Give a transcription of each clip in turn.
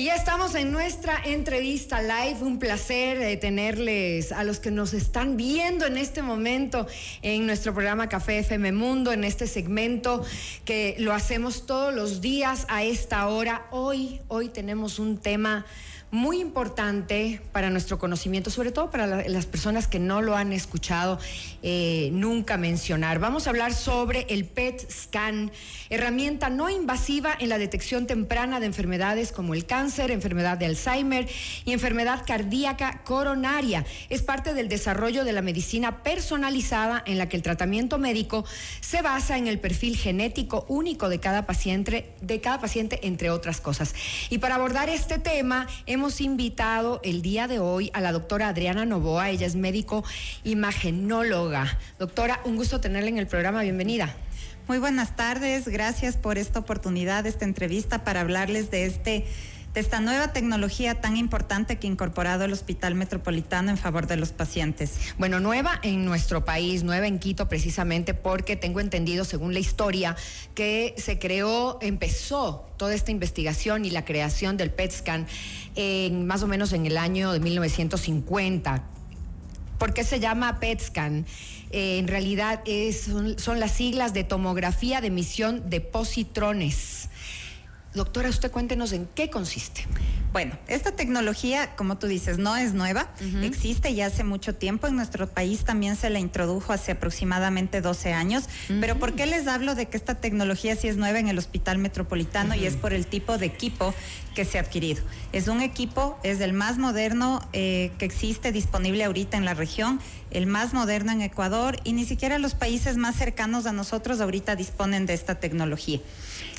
Y ya estamos en nuestra entrevista live. Un placer eh, tenerles a los que nos están viendo en este momento en nuestro programa Café FM Mundo, en este segmento que lo hacemos todos los días a esta hora. Hoy, hoy tenemos un tema muy importante para nuestro conocimiento, sobre todo para las personas que no lo han escuchado eh, nunca mencionar. Vamos a hablar sobre el PET scan, herramienta no invasiva en la detección temprana de enfermedades como el cáncer, enfermedad de Alzheimer y enfermedad cardíaca coronaria. Es parte del desarrollo de la medicina personalizada en la que el tratamiento médico se basa en el perfil genético único de cada paciente, de cada paciente entre otras cosas. Y para abordar este tema, hemos invitado el día de hoy a la doctora Adriana Novoa. Ella es médico imagenóloga. Doctora, un gusto tenerla en el programa. Bienvenida. Muy buenas tardes. Gracias por esta oportunidad, esta entrevista para hablarles de este de esta nueva tecnología tan importante que ha incorporado el Hospital Metropolitano en favor de los pacientes. Bueno, nueva en nuestro país, nueva en Quito precisamente porque tengo entendido, según la historia, que se creó, empezó toda esta investigación y la creación del PET scan en, más o menos en el año de 1950. ¿Por qué se llama PET scan? Eh, en realidad son las siglas de tomografía de emisión de positrones. Doctora, usted cuéntenos en qué consiste. Bueno, esta tecnología, como tú dices, no es nueva, existe ya hace mucho tiempo. En nuestro país también se la introdujo hace aproximadamente 12 años. Pero ¿por qué les hablo de que esta tecnología sí es nueva en el Hospital Metropolitano y es por el tipo de equipo que se ha adquirido? Es un equipo, es el más moderno eh, que existe disponible ahorita en la región, el más moderno en Ecuador y ni siquiera los países más cercanos a nosotros ahorita disponen de esta tecnología.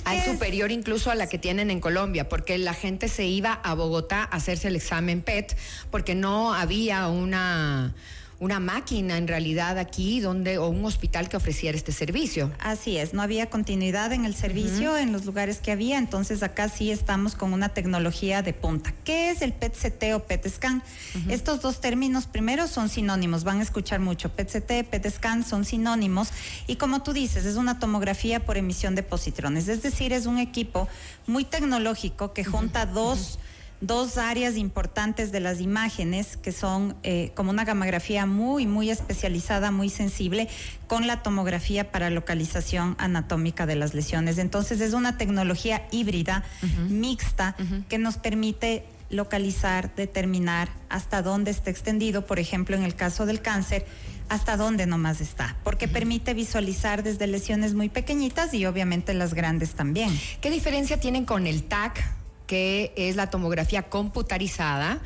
Hay superior incluso a la que tienen en Colombia, porque la gente se iba a Bogotá a hacerse el examen PET, porque no había una una máquina en realidad aquí donde o un hospital que ofreciera este servicio. Así es, no había continuidad en el servicio en los lugares que había, entonces acá sí estamos con una tecnología de punta. ¿Qué es el PET-CT o PET-SCAN? Estos dos términos primero son sinónimos, van a escuchar mucho. PET-CT, PET-SCAN son sinónimos y como tú dices, es una tomografía por emisión de positrones, es decir, es un equipo muy tecnológico que junta dos dos áreas importantes de las imágenes, que son eh, como una gamografía muy, muy especializada, muy sensible, con la tomografía para localización anatómica de las lesiones. Entonces es una tecnología híbrida, mixta, que nos permite localizar, determinar hasta dónde está extendido, por ejemplo, en el caso del cáncer, hasta dónde nomás está, porque permite visualizar desde lesiones muy pequeñitas y obviamente las grandes también. ¿Qué diferencia tienen con el TAC? Que es la tomografía computarizada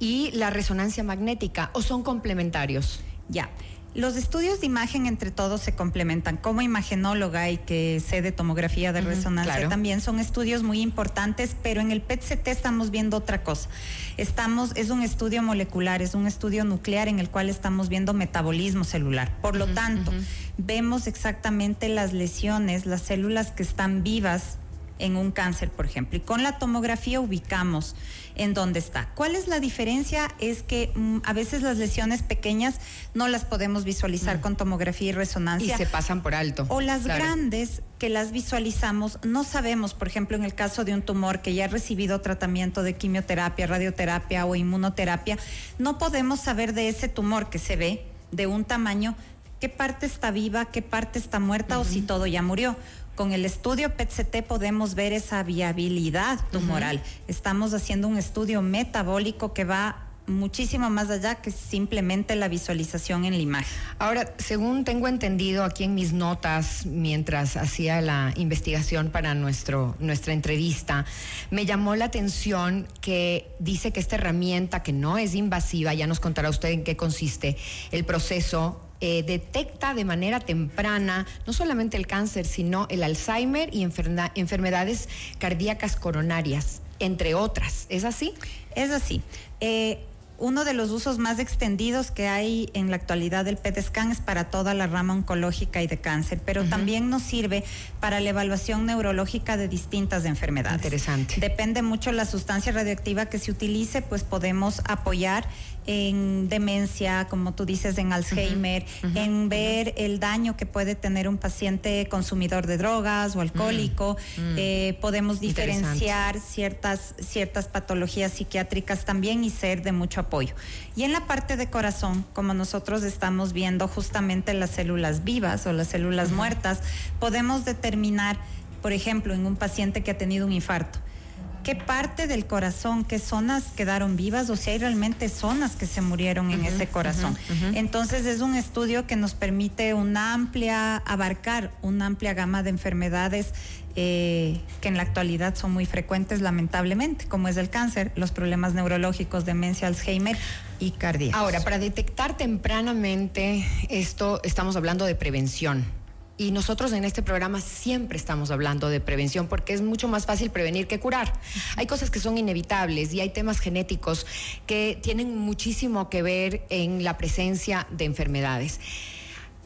y la resonancia magnética, o son complementarios? Ya. Los estudios de imagen entre todos se complementan. Como imagenóloga y que sé de tomografía de resonancia también son estudios muy importantes, pero en el PET-CT estamos viendo otra cosa. Estamos, es un estudio molecular, es un estudio nuclear en el cual estamos viendo metabolismo celular. Por lo tanto, vemos exactamente las lesiones, las células que están vivas en un cáncer, por ejemplo. Y con la tomografía ubicamos en dónde está. ¿Cuál es la diferencia? Es que mm, a veces las lesiones pequeñas no las podemos visualizar mm. con tomografía y resonancia. Y se pasan por alto. O las grandes que las visualizamos, no sabemos, por ejemplo, en el caso de un tumor que ya ha recibido tratamiento de quimioterapia, radioterapia o inmunoterapia, no podemos saber de ese tumor que se ve de un tamaño qué parte está viva, qué parte está muerta o si todo ya murió. Con el estudio PET-CT podemos ver esa viabilidad tumoral. Estamos haciendo un estudio metabólico que va muchísimo más allá que simplemente la visualización en la imagen. Ahora, según tengo entendido aquí en mis notas, mientras hacía la investigación para nuestro, nuestra entrevista, me llamó la atención que dice que esta herramienta, que no es invasiva, ya nos contará usted en qué consiste el proceso, eh, detecta de manera temprana no solamente el cáncer, sino el Alzheimer y enfermedades cardíacas coronarias, entre otras. ¿Es así? Es así. Eh, uno de los usos más extendidos que hay en la actualidad del PET scan es para toda la rama oncológica y de cáncer, pero también nos sirve para la evaluación neurológica de distintas enfermedades. Interesante. Depende mucho la sustancia radioactiva que se utilice, pues podemos apoyar en demencia, como tú dices, en Alzheimer, en ver el daño que puede tener un paciente consumidor de drogas o alcohólico. Mm, mm. Eh, podemos diferenciar ciertas, ciertas patologías psiquiátricas también y ser de mucho apoyo. Y en la parte de corazón, como nosotros estamos viendo justamente las células vivas o las células muertas, podemos determinar, por ejemplo, en un paciente que ha tenido un infarto qué parte del corazón, qué zonas quedaron vivas o si hay realmente zonas que se murieron en ese corazón. Entonces es un estudio que nos permite una amplia, abarcar una amplia gama de enfermedades eh, que en la actualidad son muy frecuentes lamentablemente, como es el cáncer, los problemas neurológicos, demencia, Alzheimer y cardíacos. Ahora, para detectar tempranamente esto, estamos hablando de prevención y nosotros en este programa siempre estamos hablando de prevención porque es mucho más fácil prevenir que curar. Hay cosas que son inevitables y hay temas genéticos que tienen muchísimo que ver en la presencia de enfermedades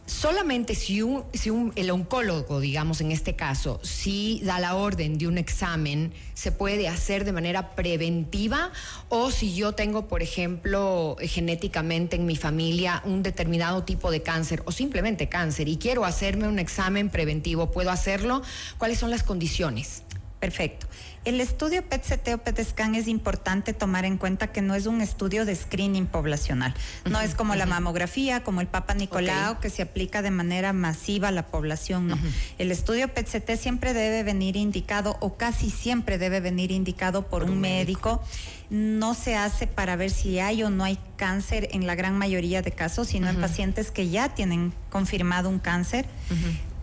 solamente si, un, si un, el oncólogo, digamos en este caso, si da la orden de un examen, se puede hacer de manera preventiva o si yo tengo, por ejemplo, genéticamente en mi familia un determinado tipo de cáncer o simplemente cáncer y quiero hacerme un examen preventivo, ¿puedo hacerlo? ¿Cuáles son las condiciones? Perfecto. El estudio PET-CT o PET-SCAN es importante tomar en cuenta que no es un estudio de screening poblacional. No es como la mamografía, como el Papa Nicolau, que se aplica de manera masiva a la población. No. El estudio PET-CT siempre debe venir indicado o casi siempre debe venir indicado por, un, médico. No se hace para ver si hay o no hay cáncer en la gran mayoría de casos, sino en pacientes que ya tienen confirmado un cáncer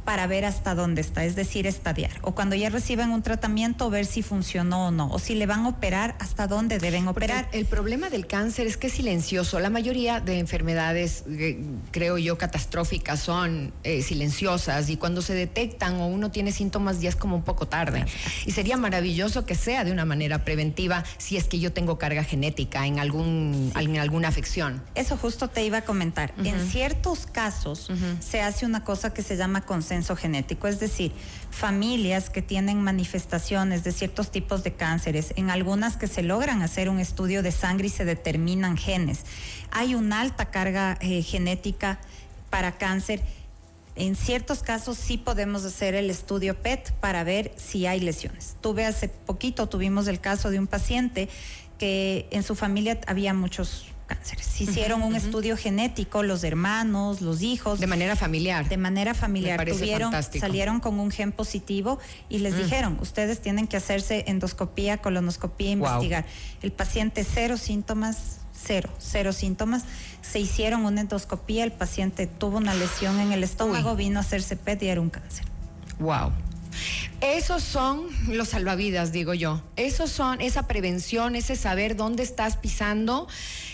para ver hasta dónde está, es decir, estadiar. O cuando ya reciben un tratamiento, ver si funcionó o no. O si le van a operar, hasta dónde deben operar. el, problema del cáncer es que es silencioso. La mayoría de enfermedades, eh, creo yo, catastróficas son eh, silenciosas y cuando se detectan o uno tiene síntomas ya es como un poco tarde. Y sería maravilloso que sea de una manera preventiva si es que yo tengo carga genética en, algún, en alguna afección. Eso justo te iba a comentar. En ciertos casos se hace una cosa que se llama consenso genético, es decir, familias que tienen manifestaciones de ciertos tipos de cánceres, en algunas que se logran hacer un estudio de sangre y se determinan genes. Hay una alta carga eh, genética para cáncer. En ciertos casos sí podemos hacer el estudio PET para ver si hay lesiones. Tuve hace poquito, tuvimos el caso de un paciente que en su familia había muchos cánceres. Hicieron un estudio genético, los hermanos, los hijos. De manera familiar. De manera familiar. Tuvieron, salieron con un gen positivo y les mm. dijeron, ustedes tienen que hacerse endoscopía, colonoscopía, investigar. El paciente cero síntomas, cero, cero síntomas. Se hicieron una endoscopía, el paciente tuvo una lesión en el estómago, vino a hacerse PET y era un cáncer. Wow. Esos son los salvavidas, digo yo. Esos son esa prevención, ese saber dónde estás pisando.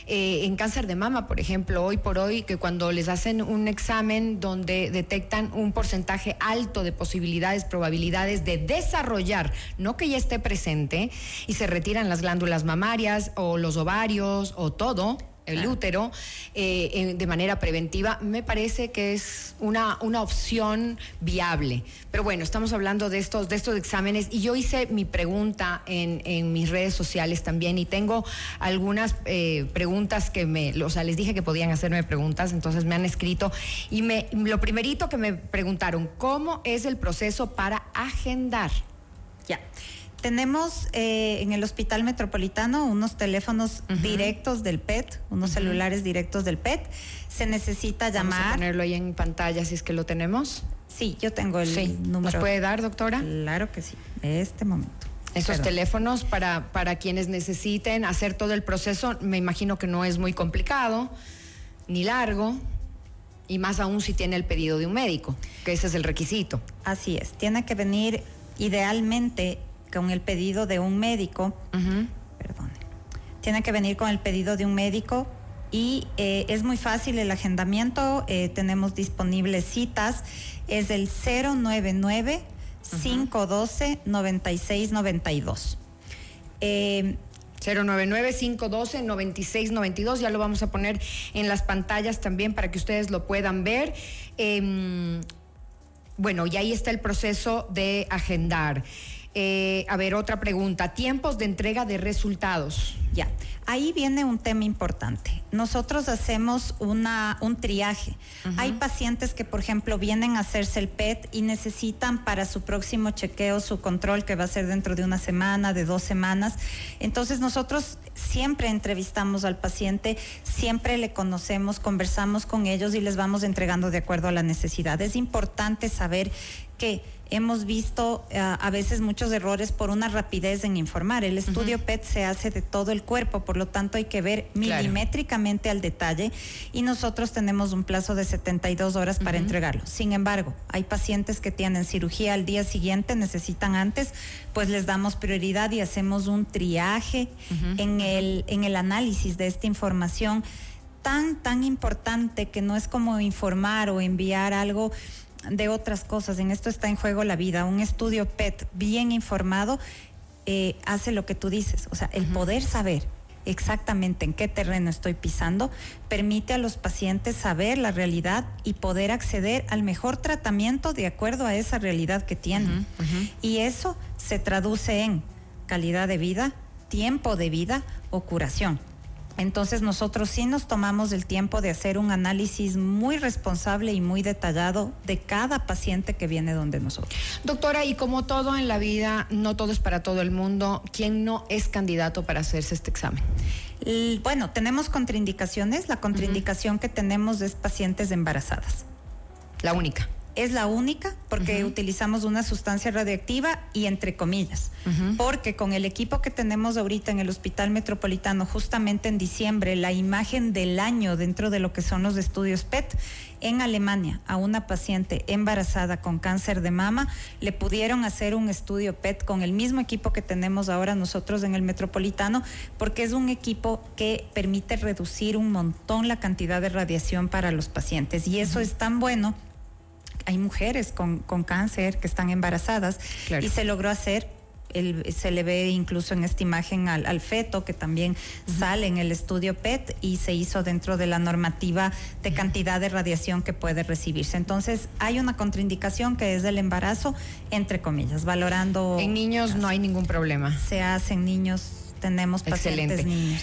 Eh, en cáncer de mama, por ejemplo, hoy por hoy, que cuando les hacen un examen donde detectan un porcentaje alto de posibilidades, probabilidades de desarrollar, no que ya esté presente, y se retiran las glándulas mamarias o los ovarios o todo, el útero eh, de manera preventiva, me parece que es una, una opción viable. Pero bueno, estamos hablando de estos, de estos exámenes y yo hice mi pregunta en, en mis redes sociales también y tengo algunas eh, preguntas que me, o sea, les dije que podían hacerme preguntas, entonces me han escrito y me, lo primerito que me preguntaron, ¿cómo es el proceso para agendar? Ya. Tenemos eh, en el Hospital Metropolitano unos teléfonos directos del PET, unos celulares directos del PET. Se necesita llamar. Vamos a ponerlo ahí en pantalla si es que lo tenemos. Sí, yo tengo el número. ¿Nos puede dar, doctora? Claro que sí, de este momento. Esos teléfonos para, para quienes necesiten hacer todo el proceso, me imagino que no es muy complicado ni largo, y más aún si tiene el pedido de un médico, que ese es el requisito. Así es, tiene que venir idealmente con el pedido de un médico, perdón, tiene que venir con el pedido de un médico y eh, es muy fácil el agendamiento, eh, tenemos disponibles citas, es el 099 512 9692. Eh, 099-512-9692. Ya lo vamos a poner en las pantallas también para que ustedes lo puedan ver. Em, bueno, y ahí está el proceso de agendar. Eh, a ver, otra pregunta. Tiempos de entrega de resultados. Ya, ahí viene un tema importante. Nosotros hacemos una, un triaje. Hay pacientes que, por ejemplo, vienen a hacerse el PET y necesitan para su próximo chequeo su control, que va a ser dentro de una semana, de dos semanas. Entonces, nosotros siempre entrevistamos al paciente, siempre le conocemos, conversamos con ellos y les vamos entregando de acuerdo a la necesidad. Es importante saber que hemos visto eh, a veces muchos errores por una rapidez en informar. El estudio PET se hace de todo el cuerpo, por lo tanto hay que ver milimétricamente al detalle y nosotros tenemos un plazo de 72 horas para entregarlo. Sin embargo, hay pacientes que tienen cirugía al día siguiente, necesitan antes, pues les damos prioridad y hacemos un triaje en, el, en el análisis de esta información tan, tan importante que no es como informar o enviar algo de otras cosas. En esto está en juego la vida. Un estudio PET bien informado eh, hace lo que tú dices. O sea, el poder saber exactamente en qué terreno estoy pisando permite a los pacientes saber la realidad y poder acceder al mejor tratamiento de acuerdo a esa realidad que tienen. Y eso se traduce en calidad de vida, tiempo de vida o curación. Entonces nosotros sí nos tomamos el tiempo de hacer un análisis muy responsable y muy detallado de cada paciente que viene donde nosotros. Doctora, y como todo en la vida, no todo es para todo el mundo, ¿quién no es candidato para hacerse este examen? bueno, tenemos contraindicaciones. La contraindicación que tenemos es pacientes embarazadas. La única es la única porque utilizamos una sustancia radioactiva y entre comillas, porque con el equipo que tenemos ahorita en el Hospital Metropolitano, justamente en diciembre, la imagen del año dentro de lo que son los estudios PET, en Alemania a una paciente embarazada con cáncer de mama, le pudieron hacer un estudio PET con el mismo equipo que tenemos ahora nosotros en el Metropolitano, porque es un equipo que permite reducir un montón la cantidad de radiación para los pacientes. Y eso es tan bueno hay mujeres con, cáncer que están embarazadas y se logró hacer el, se le ve incluso en esta imagen al, feto que también sale en el estudio PET y se hizo dentro de la normativa de cantidad de radiación que puede recibirse. Entonces hay una contraindicación que es el embarazo, entre comillas, valorando. En niños no hay ningún problema. Se hace en niños, tenemos pacientes niños.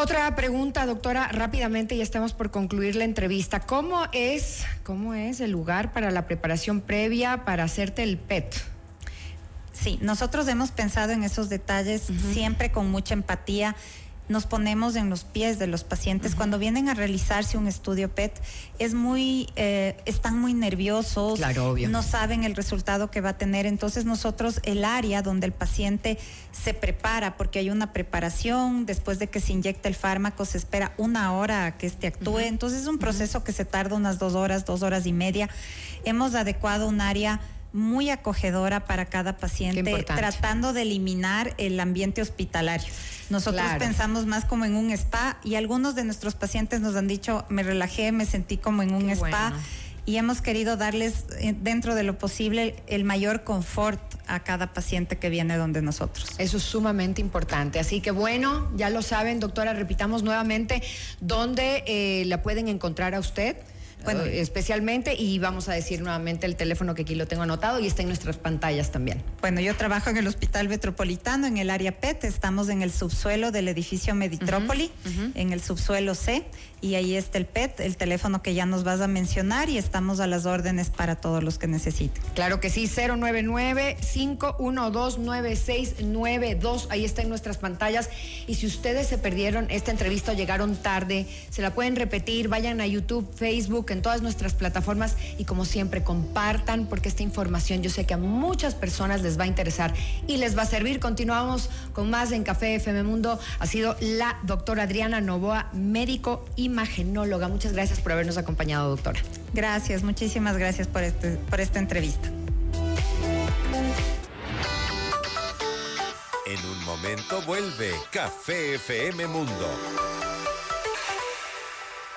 Otra pregunta, doctora, rápidamente, ya estamos por concluir la entrevista. ¿Cómo es, cómo es el lugar para la preparación previa para hacerte el PET? Sí, nosotros hemos pensado en esos detalles siempre con mucha empatía nos ponemos en los pies de los pacientes. Cuando vienen a realizarse un estudio PET, es muy, eh, están muy nerviosos, no saben el resultado que va a tener. Entonces nosotros, el área donde el paciente se prepara, porque hay una preparación, después de que se inyecta el fármaco, se espera una hora a que este actúe. Entonces es un proceso que se tarda unas dos horas, dos horas y media. Hemos adecuado un área muy acogedora para cada paciente, tratando de eliminar el ambiente hospitalario. Nosotros pensamos más como en un spa y algunos de nuestros pacientes nos han dicho, me relajé, me sentí como en un spa. Y hemos querido darles, eh, dentro de lo posible, el mayor confort a cada paciente que viene donde nosotros. Eso es sumamente importante. Así que bueno, ya lo saben, doctora, repitamos nuevamente dónde eh, la pueden encontrar a usted. Bueno, eh, especialmente y vamos a decir nuevamente el teléfono que aquí lo tengo anotado y está en nuestras pantallas también. Bueno, yo trabajo en el Hospital Metropolitano, en el área PET, estamos en el subsuelo del edificio Meditrópoli, en el subsuelo C y ahí está el PET, el teléfono que ya nos vas a mencionar y estamos a las órdenes para todos los que necesiten. Claro que sí, 099-512-9692, ahí está en nuestras pantallas. Y si ustedes se perdieron esta entrevista o llegaron tarde, se la pueden repetir, vayan a YouTube, Facebook, en todas nuestras plataformas y como siempre compartan porque esta información yo sé que a muchas personas les va a interesar y les va a servir. Continuamos con más en Café FM Mundo. Ha sido la doctora Adriana Novoa, médico y imagenóloga. Muchas gracias por habernos acompañado, doctora. Gracias, muchísimas gracias por, este, por esta entrevista. En un momento vuelve Café FM Mundo.